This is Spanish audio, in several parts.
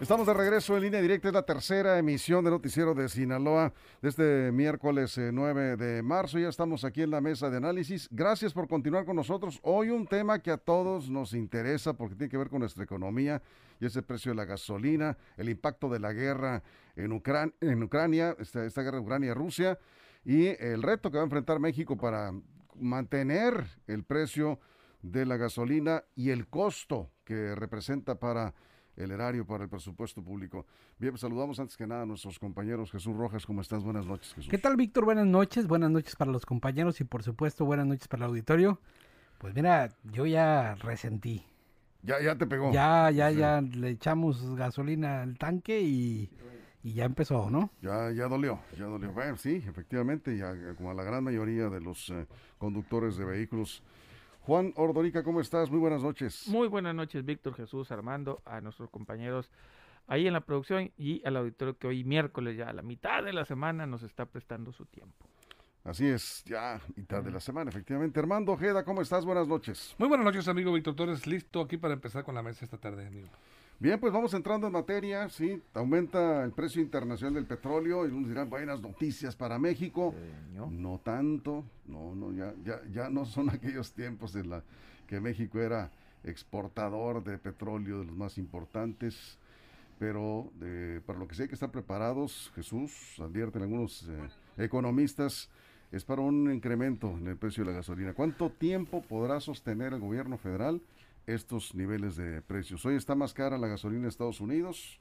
Estamos de regreso en línea directa, es la tercera emisión de Noticiero de Sinaloa de este miércoles 9 eh, de marzo. Ya estamos aquí en la mesa de análisis. Gracias por continuar con nosotros. Hoy un tema que a todos nos interesa porque tiene que ver con nuestra economía y ese precio de la gasolina, el impacto de la guerra en, Ucrania, esta, esta guerra Ucrania-Rusia y el reto que va a enfrentar México para mantener el precio de la gasolina y el costo que representa para el erario para el presupuesto público. Bien, pues saludamos antes que nada a nuestros compañeros. Jesús Rojas, ¿cómo estás? Buenas noches, Jesús. ¿Qué tal, Víctor? Buenas noches. Buenas noches para los compañeros y, por supuesto, buenas noches para el auditorio. Pues mira, yo ya resentí. Ya, ya te pegó. Ya, ya, ya le echamos gasolina al tanque y, y, ya empezó, ¿no? Ya, ya dolió, ya dolió. Bueno, sí, efectivamente, ya como a la gran mayoría de los eh, conductores de vehículos Juan Ordorica, ¿cómo estás? Muy buenas noches. Muy buenas noches, Víctor Jesús Armando, a nuestros compañeros ahí en la producción y al auditorio que hoy miércoles ya a la mitad de la semana nos está prestando su tiempo. Así es, ya mitad de la semana, efectivamente. Armando Ojeda, ¿cómo estás? Buenas noches. Muy buenas noches, amigo Víctor Torres. Listo aquí para empezar con la mesa esta tarde, amigo. Bien, pues vamos entrando en materia, sí, aumenta el precio internacional del petróleo y unos dirán buenas noticias para México. No tanto, no, no, ya, ya, ya no son aquellos tiempos en la que México era exportador de petróleo de los más importantes, pero para lo que sí hay que estar preparados, Jesús, advierten algunos eh, economistas, es para un incremento en el precio de la gasolina. ¿Cuánto tiempo podrá sostener el gobierno federal? Estos niveles de precios. Hoy está más cara la gasolina en Estados Unidos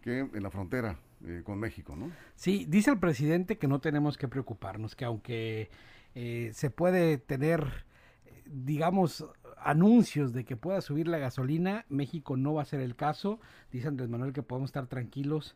que en la frontera eh, con México, ¿no? Sí, dice el presidente que no tenemos que preocuparnos, que aunque eh, se puede tener, digamos, anuncios de que pueda subir la gasolina, México no va a ser el caso. Dice Andrés Manuel que podemos estar tranquilos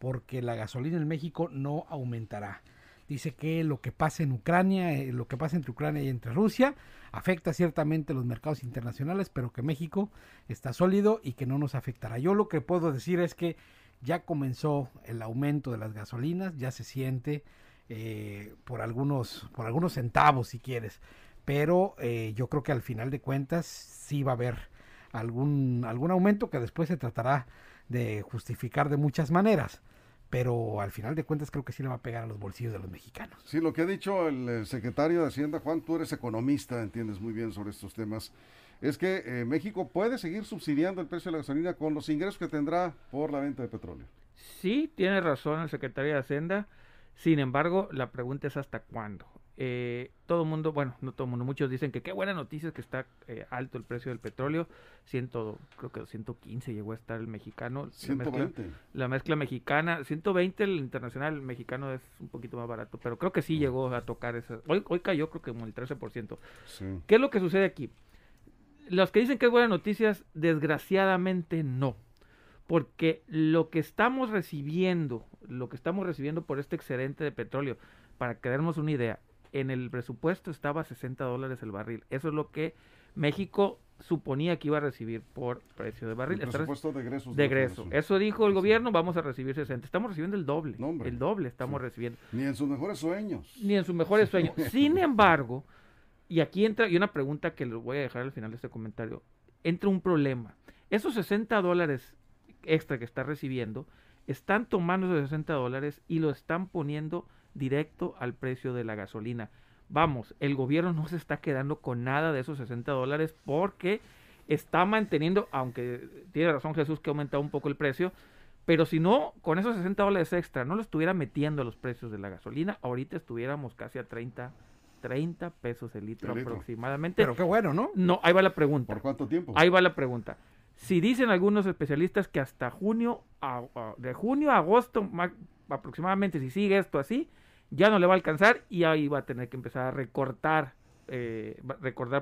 porque la gasolina en México no aumentará dice que lo que pasa en Ucrania, eh, lo que pasa entre Ucrania y entre Rusia, afecta ciertamente los mercados internacionales, pero que México está sólido y que no nos afectará. Yo lo que puedo decir es que ya comenzó el aumento de las gasolinas, ya se siente eh, por algunos por algunos centavos si quieres, pero eh, yo creo que al final de cuentas sí va a haber algún algún aumento que después se tratará de justificar de muchas maneras pero al final de cuentas creo que sí le va a pegar a los bolsillos de los mexicanos. Sí, lo que ha dicho el secretario de Hacienda, Juan, tú eres economista, entiendes muy bien sobre estos temas, es que eh, México puede seguir subsidiando el precio de la gasolina con los ingresos que tendrá por la venta de petróleo. Sí, tiene razón el secretario de Hacienda, sin embargo, la pregunta es hasta cuándo eh, todo el mundo, bueno, no todo el mundo, muchos dicen que qué buena noticia es que está eh, alto el precio del petróleo. Ciento, creo que 115 llegó a estar el mexicano. 120. La mezcla, mexicana, 120 el internacional, el mexicano es un poquito más barato, pero creo que sí llegó a tocar ese. Hoy, hoy cayó creo que como el 13%. Sí. ¿Qué es lo que sucede aquí? Los que dicen que es buena noticia, desgraciadamente no. Porque lo que estamos recibiendo, lo que estamos recibiendo por este excedente de petróleo, para que demos una idea, en el presupuesto estaba a 60 dólares el barril. Eso es lo que México suponía que iba a recibir por precio de barril. El presupuesto de egresos. De egreso. Eso dijo el gobierno, vamos a recibir 60. Estamos recibiendo el doble. el doble estamos recibiendo. Ni en sus mejores sueños. Ni en sus mejores sueños. Sin embargo, y aquí entra, y una pregunta que les voy a dejar al final de este comentario, entra un problema. Esos 60 dólares extra que está recibiendo, están tomando esos 60 dólares y lo están poniendo directo al precio de la gasolina. Vamos, el gobierno no se está quedando con nada de esos 60 dólares porque está manteniendo, aunque tiene razón Jesús que ha aumentado un poco el precio, pero si no, con esos 60 dólares extra no lo estuviera metiendo a los precios de la gasolina, ahorita estuviéramos casi a 30 30 pesos el litro, aproximadamente. Pero qué bueno, ¿no? No, ahí va la pregunta. ¿Por cuánto tiempo? Ahí va la pregunta. Si dicen algunos especialistas que hasta junio, de junio a agosto aproximadamente, si sigue esto así, ya no le va a alcanzar y ahí va a tener que empezar a recortar eh,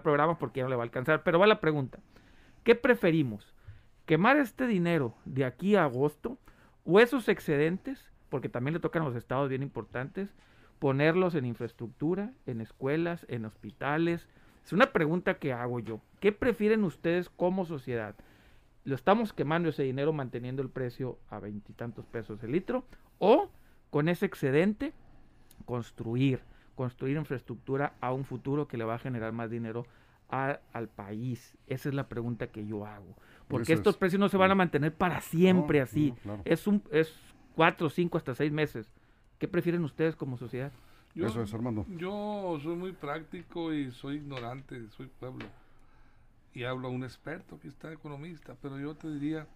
programas porque ya no le va a alcanzar. Pero va la pregunta. ¿Qué preferimos? ¿Quemar este dinero de aquí a agosto o esos excedentes, porque también le tocan a los estados bien importantes, ponerlos en infraestructura, en escuelas, en hospitales? Es una pregunta que hago yo. ¿Qué prefieren ustedes como sociedad? ¿Lo estamos quemando ese dinero manteniendo el precio a veintitantos pesos el litro? ¿O con ese excedente construir, construir infraestructura a un futuro que le va a generar más dinero a- al país? Esa es la pregunta que yo hago. Porque estos es. precios no se van a mantener para siempre No, así. no, claro. Es un es cuatro, cinco, hasta seis meses. ¿Qué prefieren ustedes como sociedad? Yo, Eso es, Armando. Yo soy muy práctico y soy ignorante, soy pueblo. Y hablo a un experto que está economista, pero yo te diría,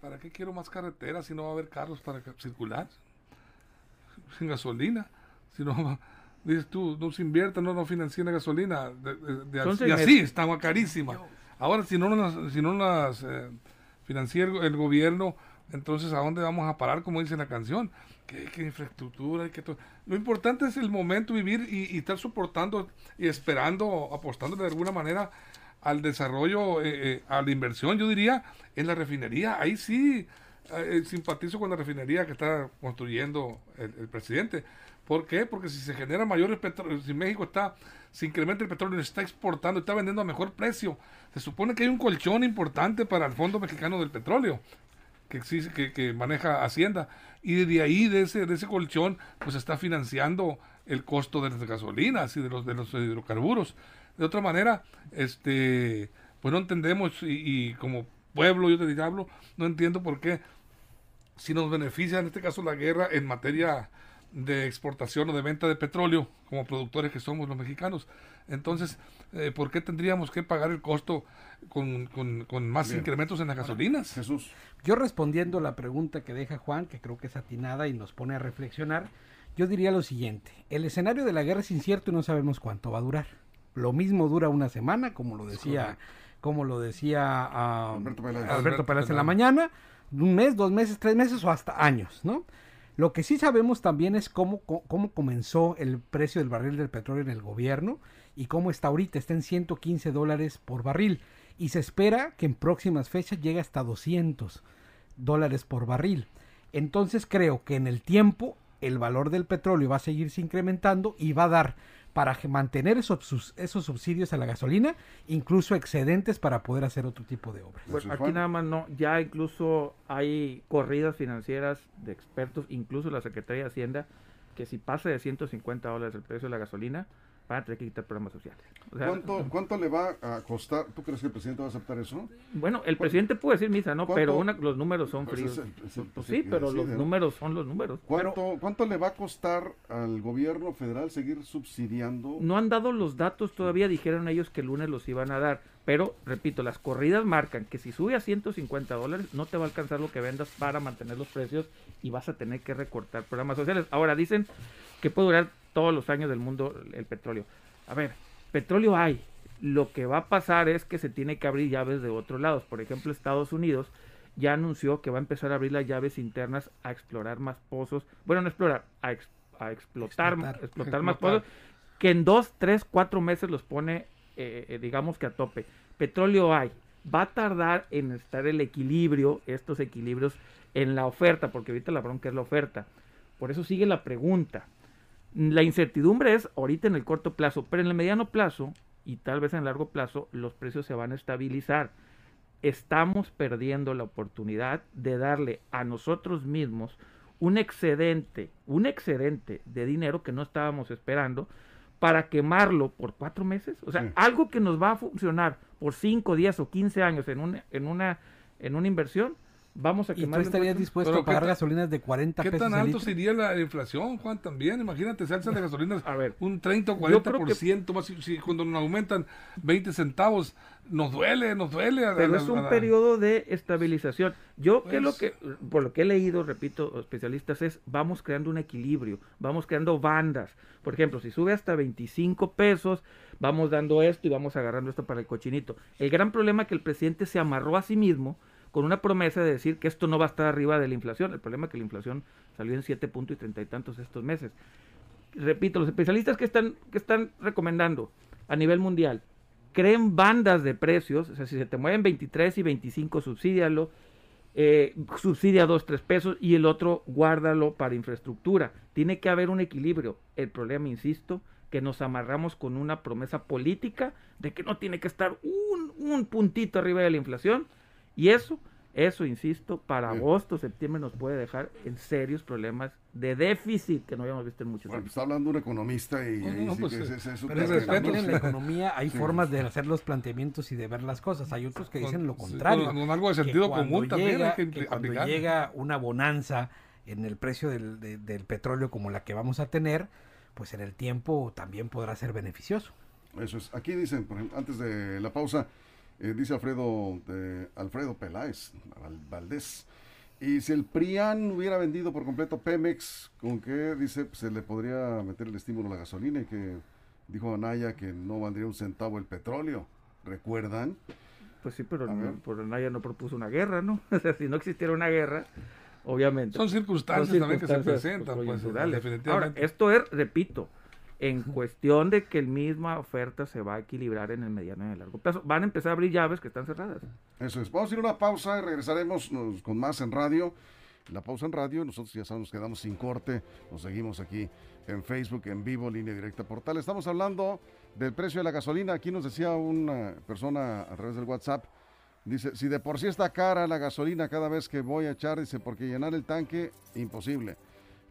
¿para qué quiero más carreteras si no va a haber carros para circular? Sin gasolina. Si no, va- dices tú, no se invierta, no, no financien la gasolina. de- de- de- Son y así, está carísima. Ahora, si no las, si no las eh, financia el, el gobierno, entonces ¿a dónde vamos a parar, como dice la canción? ¿Qué, qué infraestructura? y qué to- Lo importante es el momento, vivir y, y estar soportando y esperando, apostando de alguna manera al desarrollo, eh, eh, a la inversión, yo diría, en la refinería. Ahí sí eh, simpatizo con la refinería que está construyendo el, el presidente. ¿Por qué? Porque si se genera mayores petróleos, si México está, se incrementa el petróleo, está exportando, está vendiendo a mejor precio, se supone que hay un colchón importante para el Fondo Mexicano del Petróleo que existe, que, maneja Hacienda, y de ahí, de ese, de ese colchón, pues está financiando el costo de las gasolinas y de los, de los hidrocarburos. De otra manera, este, pues no entendemos, y, como pueblo, yo te hablo, no entiendo por qué, si nos beneficia en este caso la guerra en materia de exportación o de venta de petróleo, como productores que somos los mexicanos. Entonces, eh, ¿por qué tendríamos que pagar el costo con, con- con más Bien. incrementos en las gasolinas? Jesús. Yo respondiendo a la pregunta que deja Juan, que creo que es atinada y nos pone a reflexionar, yo diría lo siguiente, el escenario de la guerra es incierto y no sabemos cuánto va a durar. Lo mismo dura una semana, como lo decía, como lo decía ah, Alberto Peláez. Alberto en la mañana, un mes, dos meses, tres meses o hasta años, ¿no? Lo que sí sabemos también es cómo, cómo comenzó el precio del barril del petróleo en el gobierno y cómo está ahorita, está en 115 dólares por barril. Y se espera que en próximas fechas llegue hasta 200 dólares por barril. Entonces creo que en el tiempo el valor del petróleo va a seguirse incrementando y va a dar para que mantener esos, sus- esos subsidios a la gasolina, incluso excedentes para poder hacer otro tipo de obras. Eso Bueno, es, aquí nada más no, ya incluso hay corridas financieras de expertos, incluso la Secretaría de Hacienda, que si pasa de 150 dólares el precio de la gasolina, van a tener que quitar programas sociales. O sea, ¿Cuánto, ¿Cuánto le va a costar? ¿Tú crees que el presidente va a aceptar eso? Bueno, el presidente puede decir misa, ¿no? ¿Cuánto? Pero una- los números son Pues fríos. es el- es el Pues sí, pero los números son los números. ¿Cuánto, ¿Cuánto le va a costar al gobierno federal seguir subsidiando? No han dado los datos todavía, dijeron ellos que el lunes los iban a dar. Pero, repito, las corridas marcan que si sube a 150 dólares no te va a alcanzar lo que vendas para mantener los precios y vas a tener que recortar programas sociales. Ahora dicen que puede durar todos los años del mundo el petróleo. A ver, petróleo hay. Lo que va a pasar es que se tiene que abrir llaves de otros lados. Por ejemplo, Estados Unidos ya anunció que va a empezar a abrir las llaves internas a explorar más pozos. Bueno, no explorar, a, ex- a explotar, Explotar. explotar, más Explotar. pozos que en dos, tres, cuatro meses los pone, eh, eh, digamos que a tope. Petróleo hay. Va a tardar en estar el equilibrio, estos equilibrios en la oferta, porque ahorita la bronca es la oferta. Por eso sigue la pregunta. La incertidumbre es ahorita en el corto plazo, pero en el mediano plazo y tal vez en el largo plazo los precios se van a estabilizar. Estamos perdiendo la oportunidad de darle a nosotros mismos un excedente, un excedente de dinero que no estábamos esperando para quemarlo por cuatro meses. O sea, Sí. algo que nos va a funcionar por cinco, diez o quince años en una, en una, en una inversión, vamos a ¿Y tú quemar. estarías dispuesto Pero a pagar ¿qué gasolinas de 40 ¿Qué pesos tan el alto sería la inflación, Juan? También, imagínate, se alzan las gasolinas A ver, un 30 o yo creo 40%, más si, si cuando nos aumentan 20 centavos, nos duele, nos duele. a- a Pero es a un periodo de estabilización. Yo que lo Pues- que, por lo que he leído, repito, especialistas, es vamos creando un equilibrio, vamos creando bandas. Por ejemplo, si sube hasta 25 pesos, vamos dando esto y vamos agarrando esto para el cochinito. El gran problema es que el presidente se amarró a sí mismo con una promesa de decir que esto no va a estar arriba de la inflación. El problema es que la inflación salió en 7 puntos y treinta y tantos estos meses. Repito, los especialistas que están, que están recomendando a nivel mundial. Creen bandas de precios, o sea, si se te mueven 23 y 25, subsídialo, eh, subsidia 2, 3 pesos y el otro guárdalo para infraestructura. Tiene que haber un equilibrio. El problema, insisto, que nos amarramos con una promesa política de que no tiene que estar un, un puntito arriba de la inflación y eso eso, insisto, para agosto, septiembre nos puede dejar en serios problemas de déficit que no habíamos visto en muchos Bueno, años. está hablando un economista y, No, no, sí pues, que es- Pero en la economía hay Sí. formas de hacer los planteamientos y de ver las cosas. Hay otros que dicen lo Sí, contrario. con- con algo de sentido común también llega- hay que que cuando aplicar. llega una bonanza en el precio del, de- del petróleo como la que vamos a tener, pues en el tiempo también podrá ser beneficioso. Eso es. Aquí dicen, por ejemplo, antes de la pausa, eh, dice Alfredo, eh, Alfredo Peláez Val- Valdés. Y si el PRIAN hubiera vendido por completo Pemex, ¿con qué dice se le podría meter el estímulo a la gasolina? Y que dijo Anaya que no valdría un centavo el petróleo. ¿Recuerdan? Pues sí, pero no, por Anaya no propuso una guerra, ¿no? O sea, si no existiera una guerra, obviamente. Son circunstancias también que se presentan, pues, coyunturales. definitivamente. Ahora, esto es, repito, en cuestión de que el misma oferta se va a equilibrar en el mediano y el largo plazo. Van a empezar a abrir llaves que están cerradas. Eso es. Vamos a ir a una pausa y regresaremos nos- con más en radio. La pausa en radio, nosotros ya sabemos, nos quedamos sin corte. Nos seguimos aquí en Facebook, en vivo, línea directa portal. Estamos hablando del precio de la gasolina. Aquí nos decía una persona a través del WhatsApp. Dice, si de por sí está cara la gasolina cada vez que voy a echar, dice, porque llenar el tanque, imposible.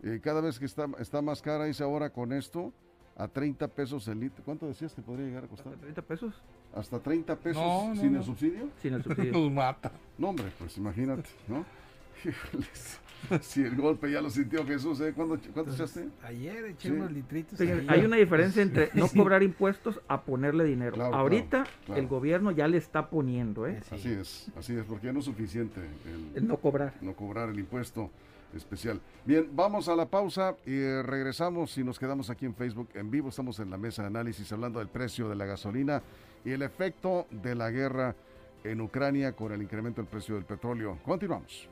Eh, cada vez que está, está más cara, dice ahora con esto, a 30 pesos el litro. ¿Cuánto decías que podría llegar a costar? ¿Hasta 30 pesos? ¿Hasta 30 pesos No, no, sin no. el subsidio? Sin el subsidio. Nos mata. No, hombre, pues imagínate, ¿no? Híjoles. Si el golpe ya lo sintió Jesús, ¿eh? ¿Cuándo, ¿Cuánto echaste? Ayer eché Sí. unos litritos. Hay una diferencia entre no cobrar impuestos a ponerle dinero. Claro, Ahorita claro, claro. el gobierno ya le está poniendo, ¿eh? Sí. Así es, así es, porque ya no es suficiente el, El no cobrar. no cobrar el impuesto especial. Bien, vamos a la pausa y regresamos y nos quedamos aquí en Facebook en vivo. Estamos en la mesa de análisis hablando del precio de la gasolina y el efecto de la guerra en Ucrania con el incremento del precio del petróleo. Continuamos.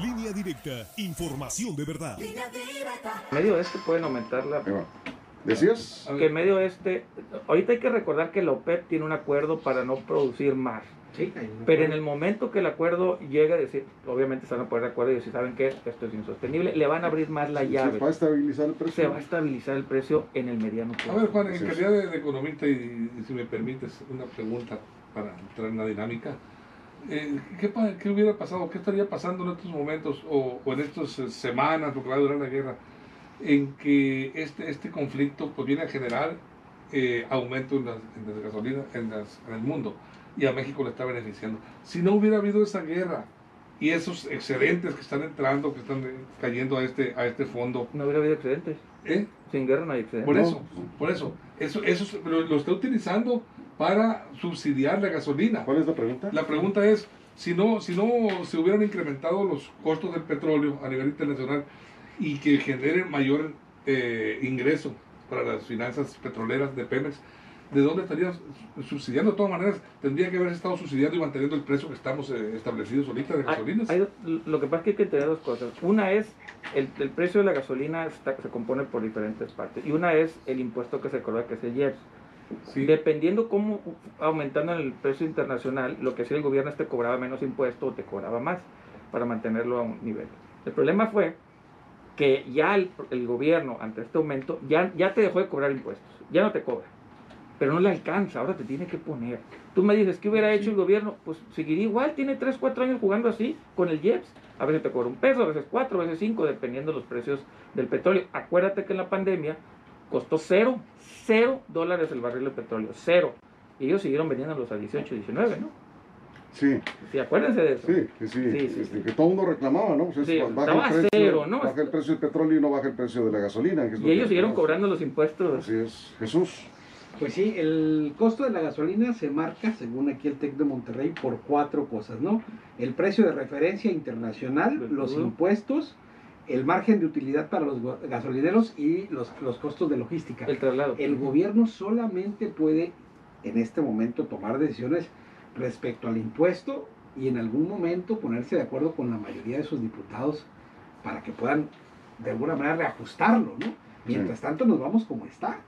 Línea directa, información de verdad. Medio este pueden aumentar la... ¿Decías? Que en medio este... Ahorita hay que recordar que la OPEP tiene un acuerdo para no producir más. Sí, hay un- Pero en el momento que el acuerdo llegue a decir, obviamente se van a poner de acuerdo y decir, ¿saben qué? Esto es insostenible, le van a abrir más la ¿Se llave. va a estabilizar el precio? Se va a estabilizar el precio en el mediano A plazo. ver, Juan, en calidad de, de economista, y, y si me permites una pregunta para entrar en la dinámica, eh, ¿qué, pa- qué hubiera pasado? ¿Qué estaría pasando en estos momentos o, o en estas eh, semanas, lo que va a durar la guerra, en que este, este conflicto pues, viene a generar eh, aumento en las, en las gasolinas en, las- en el mundo y a México le está beneficiando? Si no hubiera habido esa guerra y esos excedentes que están entrando, que están eh, cayendo a este, a este fondo, No hubiera habido excedentes. ¿eh? Sin guerra no hay excedentes. Por eso, por eso, eso, eso lo, lo está utilizando para subsidiar la gasolina. ¿Cuál es la pregunta? La pregunta es, si no, si no se hubieran incrementado los costos del petróleo a nivel internacional y que generen mayor eh, ingreso para las finanzas petroleras de Pemex, ¿de dónde estarían subsidiando? De todas maneras, tendría que haber estado subsidiando y manteniendo el precio que estamos eh, establecidos ahorita de Hay- gasolinas. hay dos- lo que pasa es que hay que entender dos cosas. Una es, el, el precio de la gasolina está- se compone por diferentes partes. Y una es el impuesto que se cobra, que es el IEPS. Sí. Dependiendo cómo aumentando el precio internacional, lo que hacía el gobierno es te cobraba menos impuesto o te cobraba más para mantenerlo a un nivel. El problema fue que ya el, el gobierno, ante este aumento, ya, ya te dejó de cobrar impuestos, ya no te cobra, pero no le alcanza, ahora te tiene que poner. Tú me dices, ¿qué hubiera hecho el gobierno? Pues seguiría igual, tiene 3, 4 años jugando así con el IEPS. A veces te cobra un peso, a veces cuatro, a veces cinco, dependiendo de los precios del petróleo. Acuérdate que en la pandemia costó cero, cero dólares el barril de petróleo, cero. Y ellos siguieron vendiéndolos a 18, 19, ¿no? Sí, Sí, acuérdense de eso. sí, que sí, Sí, sí, este, sí. que todo el mundo reclamaba, ¿no? Pues es, Sí, baja estaba el precio, cero, ¿no? Baja el precio del petróleo y no baja el precio de la gasolina. que es lo Y que ellos siguieron cobrando los impuestos. Así es. Jesús. Pues sí, el costo de la gasolina se marca, según aquí el TEC de Monterrey, por cuatro cosas, ¿no? El precio de referencia internacional, los impuestos, el margen de utilidad para los gasolineros y los, los costos de logística. El traslado. El gobierno solamente puede en este momento tomar decisiones respecto al impuesto y en algún momento ponerse de acuerdo con la mayoría de sus diputados para que puedan de alguna manera reajustarlo, ¿no? Mientras tanto nos vamos como está.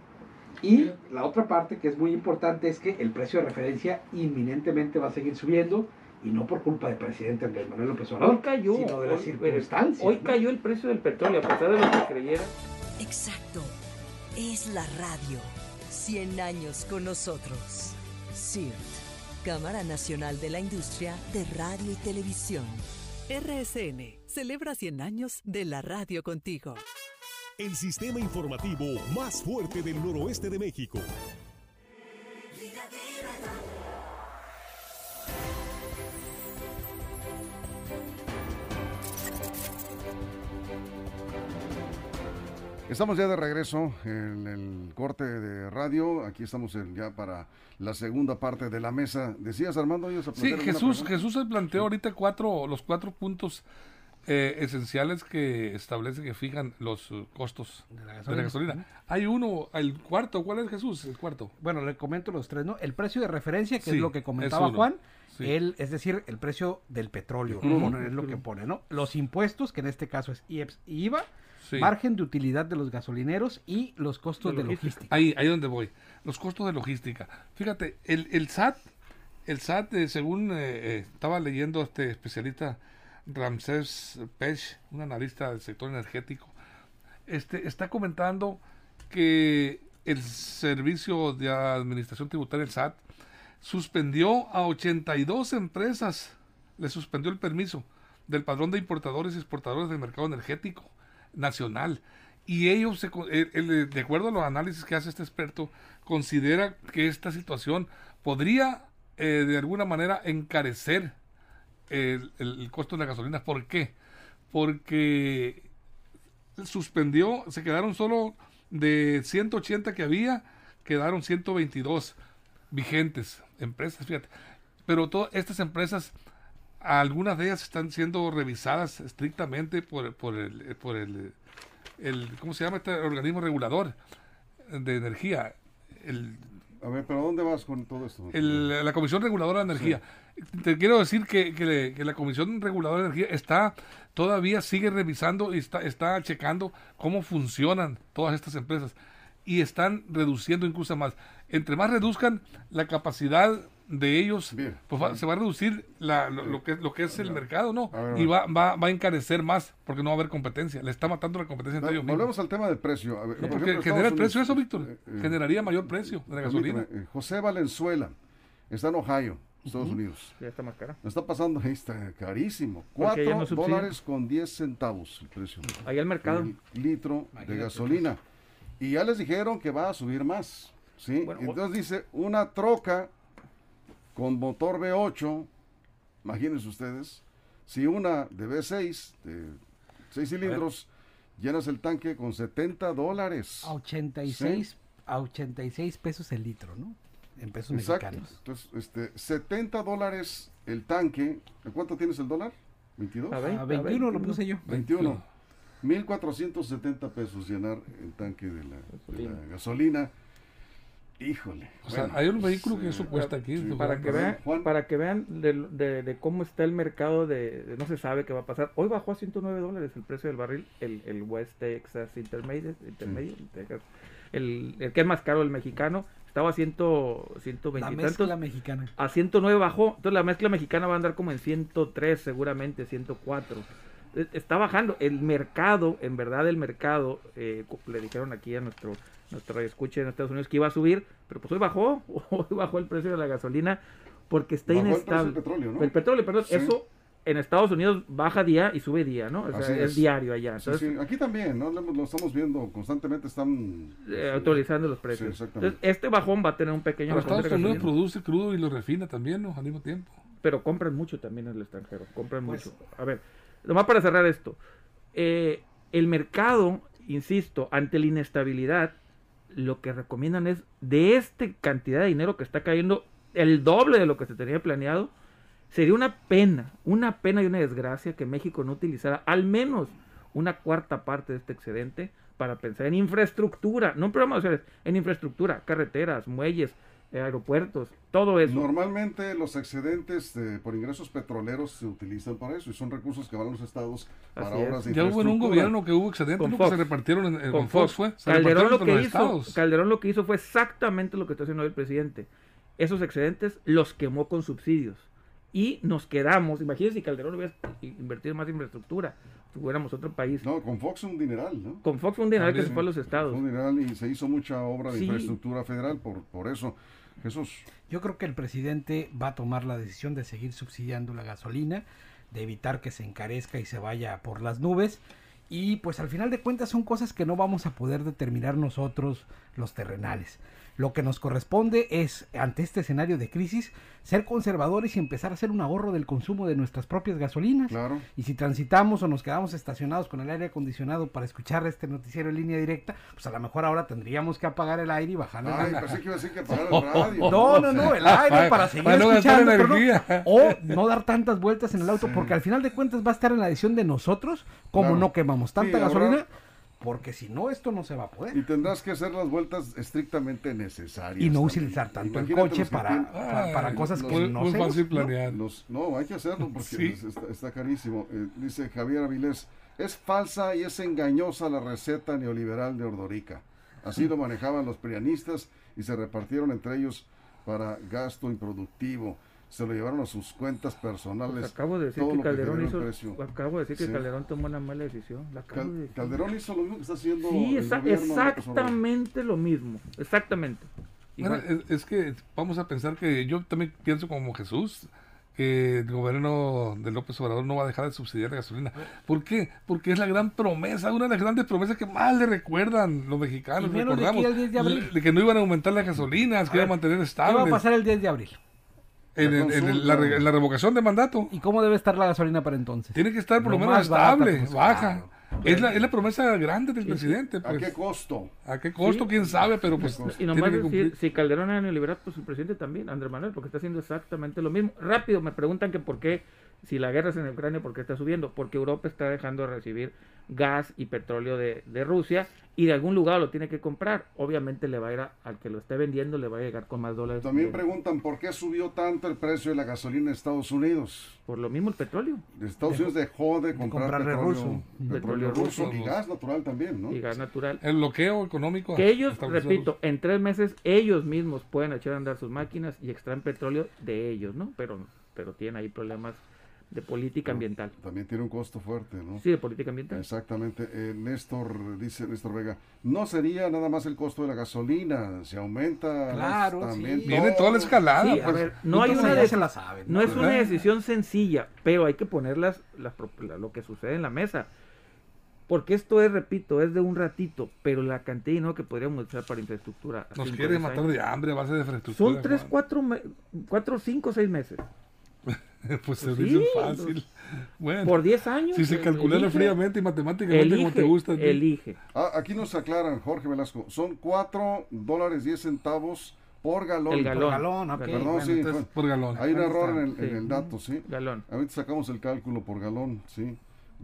Y la otra parte que es muy importante es que el precio de referencia inminentemente va a seguir subiendo y no por culpa del presidente Andrés Manuel López Obrador, Hoy cayó, sino de las hoy- circunstancias. Hoy ¿no? cayó el precio del petróleo, a pesar de lo que creyera. Exacto. Es la radio. 100 años con nosotros. CIRT, Cámara Nacional de la Industria de Radio y Televisión. RSN celebra 100 años de la radio contigo. El sistema informativo más fuerte del noroeste de México. Estamos ya de regreso en el corte de radio. Aquí estamos en- ya para la segunda parte de la mesa. Decías, Armando, a Sí, Jesús? Jesús se planteó ahorita cuatro, los cuatro puntos eh, esenciales que establece que fijan los eh, costos De la de la gasolina. Hay uno, el cuarto, ¿cuál es Jesús? El cuarto. Bueno, le comento los tres, ¿no? El precio de referencia, que Sí, es lo que comentaba. Juan, Sí. el, es decir, el precio del petróleo, pone- es lo que pone, ¿no? Los impuestos, que en este caso es IEPS y IVA, Sí. margen de utilidad de los gasolineros y los costos De de logística. logística. Ahí, ahí donde voy. Los costos de logística. Fíjate, el, el SAT, el SAT, eh, según eh, eh, estaba leyendo este especialista Ramsés Pech, un analista del sector energético, este, está comentando que el Servicio de Administración Tributaria, el SAT, suspendió a 82 empresas, le suspendió el permiso del padrón de importadores y exportadores del mercado energético nacional. Y ellos, se de acuerdo a los análisis que hace este experto, considera que esta situación podría eh, de alguna manera encarecer el, costo de la gasolina. ¿Por qué? Porque suspendió, se quedaron solo de 180 que había, quedaron 122 vigentes empresas, fíjate. Pero todas estas empresas, algunas de ellas están siendo revisadas estrictamente por, por el, por el, el- ¿cómo se llama este organismo regulador de energía? El, A ver, pero ¿dónde vas con todo esto? el- la Comisión Reguladora de Energía. Te quiero decir que, que la Comisión Reguladora de Energía está todavía sigue revisando y está, está checando cómo funcionan todas estas empresas y están reduciendo incluso más. Entre más reduzcan la capacidad de ellos, Bien. pues va- se va a reducir la- lo, lo que, lo que es el mercado, ¿no? Ver, y va, va, va a encarecer más porque no va a haber competencia. Le está matando la competencia entre ellos. Volvemos al tema del precio. A ver, No, por porque ejemplo, genera el precio eso, Víctor. eh, eh, Generaría mayor precio de la gasolina. eh, José Valenzuela está en Ohio, Estados Unidos. Ya está más cara. Está pasando, ahí está carísimo. Porque ya 4 no dólares con 10 centavos el precio. Ahí al mercado. El litro de Imagínate, gasolina. Y ya les dijeron que va a subir más. ¿sí? Bueno, Entonces dice, una troca con motor V8, imagínense ustedes, si una de V6, de 6 cilindros, llenas el tanque con 70 dólares. A 86, a 86 pesos el litro, ¿no? En pesos Exacto. mexicanos. Entonces, este, 70 dólares el tanque. ¿De cuánto tienes el dólar? ¿22? A ver. A 21 lo puse yo. 21. 1470 pesos llenar el tanque de la, de la gasolina. Híjole. O sea, hay un vehículo que eso cuesta aquí. sí, Para que, vean, Juan. para que vean de, de- de cómo está el mercado de, de no se sabe qué va a pasar. Hoy bajó a 109 dólares el precio del barril, el, el West Texas Intermediate, Intermediate, Texas. El, el que es más caro, el mexicano, estaba a 100, 120 La mezcla tantos. mexicana. A 109 bajó, entonces la mezcla mexicana va a andar como en 103 seguramente, 104. Eh, Está bajando. El mercado, en verdad el mercado, eh, le dijeron aquí a nuestro nuestro escuche en Estados Unidos que iba a subir, pero pues hoy bajó, hoy bajó el precio de la gasolina porque está Bajó el precio inestable. del petróleo, ¿no? El petróleo, perdón, Sí. eso en Estados Unidos baja día y sube día, ¿no? O sea, Así es. es. diario allá. Sí, Entonces, sí, Aquí también, ¿no? Lo, lo estamos viendo constantemente, están... eh, actualizando los precios. exactamente. Entonces, este bajón va a tener un pequeño Pero Estados Unidos produce crudo y lo refina también, ¿no? Al mismo tiempo. pero compran mucho también en el extranjero, compran Pues- mucho. A ver, nomás para cerrar esto, eh, el mercado, insisto, ante la inestabilidad, lo que recomiendan es de esta cantidad de dinero que está cayendo, el doble de lo que se tenía planeado, sería una pena, una pena y una desgracia que México no utilizara al menos una cuarta parte de este excedente para pensar en infraestructura, no en programas sociales, en infraestructura, carreteras, muelles, aeropuertos, todo eso. Normalmente los excedentes de- por ingresos petroleros se utilizan para eso y son recursos que van a los estados para Así es. obras de Ya hubo en un gobierno que hubo excedentes ¿no? que se repartieron en, en- con Fox, fue. Se Calderón lo repartieron que hizo, estados. Calderón lo que hizo fue exactamente lo que está haciendo hoy el presidente. Esos excedentes los quemó con subsidios. Y nos quedamos, imagínense si Calderón hubiera invertido más en infraestructura, tuviéramos otro país. No, con Fox un dineral, ¿no? Con Fox fue un dineral que se fue a los estados. Un dineral y se hizo mucha obra de Sí. infraestructura federal por, por eso. Jesús, Yo creo que el presidente va a tomar la decisión de seguir subsidiando la gasolina, de evitar que se encarezca y se vaya por las nubes. Y pues al final de cuentas son cosas que no vamos a poder determinar nosotros los terrenales. Lo que nos corresponde es, ante este escenario de crisis, ser conservadores y empezar a hacer un ahorro del consumo de nuestras propias gasolinas. claro. Y si transitamos o nos quedamos estacionados con el aire acondicionado para escuchar este noticiero en línea directa, pues a lo mejor ahora tendríamos que apagar el aire y bajar el Ay, pensé que iba a decir que apagar el radio. no, no, no, el aire para seguir Para no gastar escuchando. no- o no dar tantas vueltas en el auto, porque al final de cuentas va a estar en la decisión de nosotros, como Claro. no quemamos tanta Sí, ahorrar. Porque si no, esto no se va a poder. Y tendrás que hacer las vueltas estrictamente necesarias. Y no también. utilizar tanto el coche para, tienen- para, para Ay, cosas que no muy se fácil ¿no? planear. Los- no, hay que hacerlo porque Sí. es- está, está carísimo. Eh, dice Javier Avilés, es falsa y es engañosa la receta neoliberal de Ordorica. Así lo manejaban los prianistas y se repartieron entre ellos para gasto improductivo. Se lo llevaron a sus cuentas personales. Pues acabo de decir que Calderón hizo, acabo de decir que Sí. Calderón tomó una mala decisión. La acabo Cal- de decir. Calderón hizo lo mismo que está haciendo Sí, el exactamente lo mismo, exactamente. Bueno, es, es que vamos a pensar que yo también pienso como Jesús, que el gobierno de López Obrador no va a dejar de subsidiar la gasolina. ¿Por qué? Porque es la gran promesa, una de las grandes promesas que más le recuerdan los mexicanos, recordamos, aquí al 10 de abril. de que no iban a aumentar las gasolinas, que iban a mantener ¿Qué va a pasar el 10 de abril? En, La en- en la, re- en la revocación de mandato. ¿Y cómo debe estar la gasolina para entonces? Tiene que estar por lo, Lo menos barata, estable, pues, baja. claro. Es la, es la promesa grande del presidente. ¿A Pues. qué costo? ¿A qué costo? Sí. ¿Quién sabe? Pero pues? Y tiene nomás que decir, cumplir. si Calderón era neoliberal, pues el presidente también, Andrés Manuel, porque está haciendo exactamente lo mismo. Rápido, me preguntan que por qué, si la guerra es en Ucrania, ¿por qué está subiendo? Porque Europa está dejando de recibir gas y petróleo de, de Rusia y de algún lugar lo tiene que comprar. Obviamente le va a ir a- al que lo esté vendiendo, le va a llegar con más dólares. También de- preguntan por qué subió tanto el precio de la gasolina en Estados Unidos. por lo mismo el petróleo Estados Unidos dejó de comprar petróleo, ruso. petróleo Petróleo ruso ruso. y gas natural también, ¿no? y gas natural. El bloqueo económico. Que ellos, repito, en tres meses ellos mismos pueden echar a andar sus máquinas y extraen petróleo de ellos, ¿no? Pero, pero tienen ahí problemas de política ambiental. También tiene un costo fuerte, ¿no? Sí, de política ambiental. Exactamente. Eh, Néstor, dice Néstor Vega, no sería nada más el costo de la gasolina, se aumenta Claro, también sí. Viene toda la escalada. Sí, a pues. ver, no hay una de- se la saben. No es una decisión sencilla, pero hay que poner las, lo que sucede en la mesa. Porque esto es, repito, es de un ratito, pero la cantidad de dinero que podríamos usar para infraestructura. Nos cinco, quiere diez matar años, de hambre a base de infraestructura. Son tres, Juan. cuatro, me- cuatro, cinco, seis meses. pues se Pues dice sí, fácil. Bueno, Por 10 años. si se calculara elige, fríamente y matemáticamente como Elige, te gusta. elige. Ah, aquí nos aclaran, Jorge Velasco, son 4 dólares 10 centavos por galón. El Por galón. galón, ok. Perdón, bueno, sí, entonces, Por galón. Hay un error en el, en Sí. el dato, ¿sí? Galón. Ahorita sacamos el cálculo por galón, ¿sí?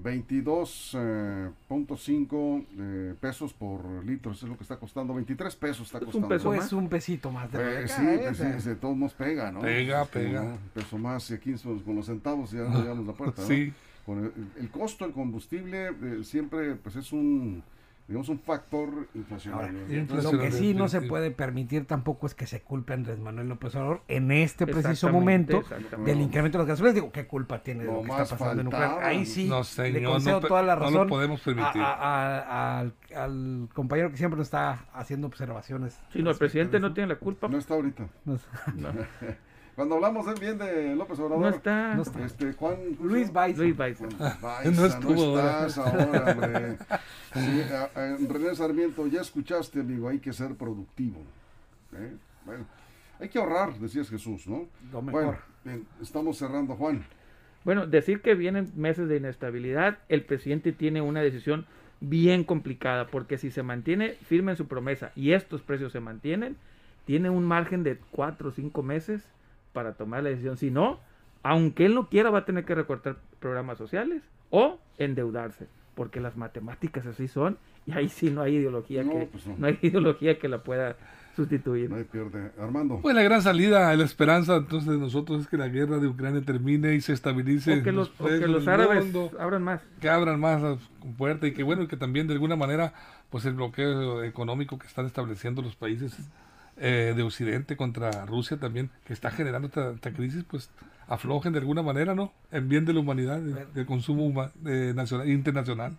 22.5 eh, pesos por litro, eso es lo que está costando. 23 pesos está Es un costando. peso pues más. un pesito más de Pues acá, sí, ¿eh? pues sí, de todos modos pega, ¿no? Pega, Sí, pega. ¿no? Peso más y aquí son- con los centavos ya no llegamos a la puerta, ¿no? Sí. Con el, el costo del combustible eh, siempre pues es un digamos un factor inflacionario. Ahora, ¿no? Lo que sí no se puede permitir tampoco es que se culpe a Andrés Manuel López Obrador en este preciso momento del incremento de las gasolinas. Digo, ¿qué culpa tiene de No lo que está pasando en Ucrania? Ahí sí, No, le concedo no toda la no lo razón podemos permitir. a- a- a- al, al compañero que siempre nos está haciendo observaciones. Sí, no, el presidente no tiene la culpa. No está ahorita. No. No, Cuando hablamos de- bien de López Obrador, no está. No está. este Juan Luis Baiza. Luis Baiza. Baiza, No estuvo no estás ahora, hombre. Sí, a- a- René Sarmiento, ya escuchaste, amigo, hay que ser productivo. ¿eh? Bueno, hay que ahorrar, decías Jesús, ¿no? Lo mejor. Bueno, bien, estamos cerrando, Juan. Bueno, decir que vienen meses de inestabilidad, el presidente tiene una decisión bien complicada, porque si se mantiene firme en su promesa y estos precios se mantienen, tiene un margen de cuatro o cinco meses para tomar la decisión. Si no, aunque él no quiera, va a tener que recortar programas sociales o endeudarse, porque las matemáticas así son Y ahí sí no hay ideología No, que pues no. no hay ideología que la pueda sustituir. No hay pierde. Armando. Pues la gran salida, la esperanza entonces de nosotros es que la guerra de Ucrania termine y se estabilice. o que en los, o que los árabes mundo, abran más. que abran más las puertas y que bueno, y que también de alguna manera, pues el bloqueo económico que están estableciendo los países eh, de Occidente contra Rusia también, que está generando esta, esta crisis, pues aflojen de alguna manera, ¿no? En bien de la humanidad, de- del consumo huma- eh, nacional, internacional.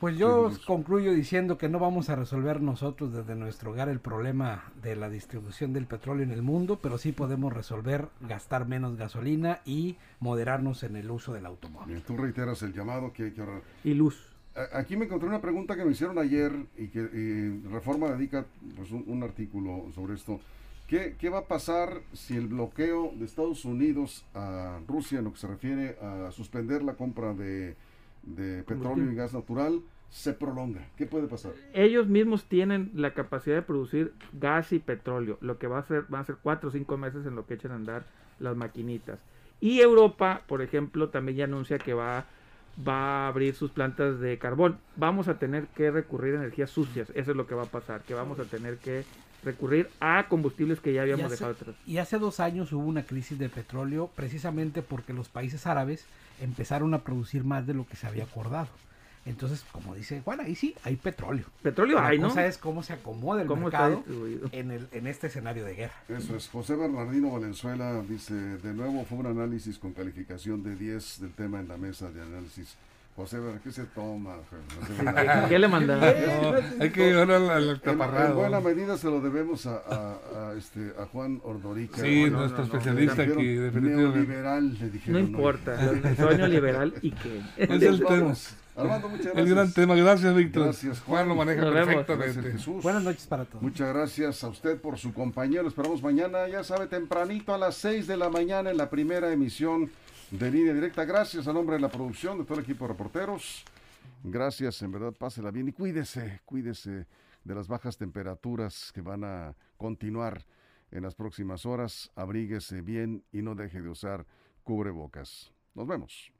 Pues yo concluyo diciendo que no vamos a resolver nosotros desde nuestro hogar el problema de la distribución del petróleo en el mundo, pero sí podemos resolver gastar menos gasolina y moderarnos en el uso del automóvil. Bien, tú reiteras el llamado que hay que ahorrar. Y luz. A- Aquí me encontré una pregunta que me hicieron ayer y que y Reforma dedica pues, un, un artículo sobre esto. ¿Qué, ¿Qué va a pasar si el bloqueo de Estados Unidos a Rusia en lo que se refiere a suspender la compra de, de petróleo y gas natural se prolonga? ¿Qué puede pasar? Ellos mismos tienen la capacidad de producir gas y petróleo, lo que va a ser, van a ser cuatro o cinco meses en lo que echen a andar las maquinitas. Y Europa, por ejemplo, también ya anuncia que va, va a abrir sus plantas de carbón. Vamos a tener que recurrir a energías sucias, eso es lo que va a pasar, que vamos a tener que recurrir a combustibles que ya Y habíamos hace, dejado atrás. y hace dos años hubo una crisis de petróleo precisamente porque los países árabes empezaron a producir más de lo que se había acordado. Entonces, como dice Juan, ahí sí hay petróleo. Petróleo La hay, ¿no? es cómo se acomoda el ¿Cómo mercado en, el, en este escenario de guerra. Eso es. José Bernardino Valenzuela dice, de nuevo fue un análisis con calificación de 10 del tema en la mesa de análisis. José, ¿qué se toma? ¿Qué le mandaron? No, hay que llevar al, al En, en taparrado. buena medida se lo debemos a, a- a, este, a Juan Ordorica. Sí, Bueno, nuestro no, no, especialista aquí. Neoliberal, le dijeron. No ¿no? importa, el sueño liberal y que... Es el tema. Armando, muchas gracias. El gran tema. Gracias, Víctor. Gracias, Juan lo maneja perfectamente. Jesús. Buenas noches para todos. Muchas gracias a usted por su compañía. Lo esperamos mañana, ya sabe, tempranito a las 6 de la mañana en la primera emisión de Línea Directa. Gracias a nombre de la producción, de todo el equipo de reporteros. Gracias, en verdad, pásela bien y cuídese, cuídese de las bajas temperaturas que van a continuar en las próximas horas. Abríguese bien y no deje de usar cubrebocas. Nos vemos.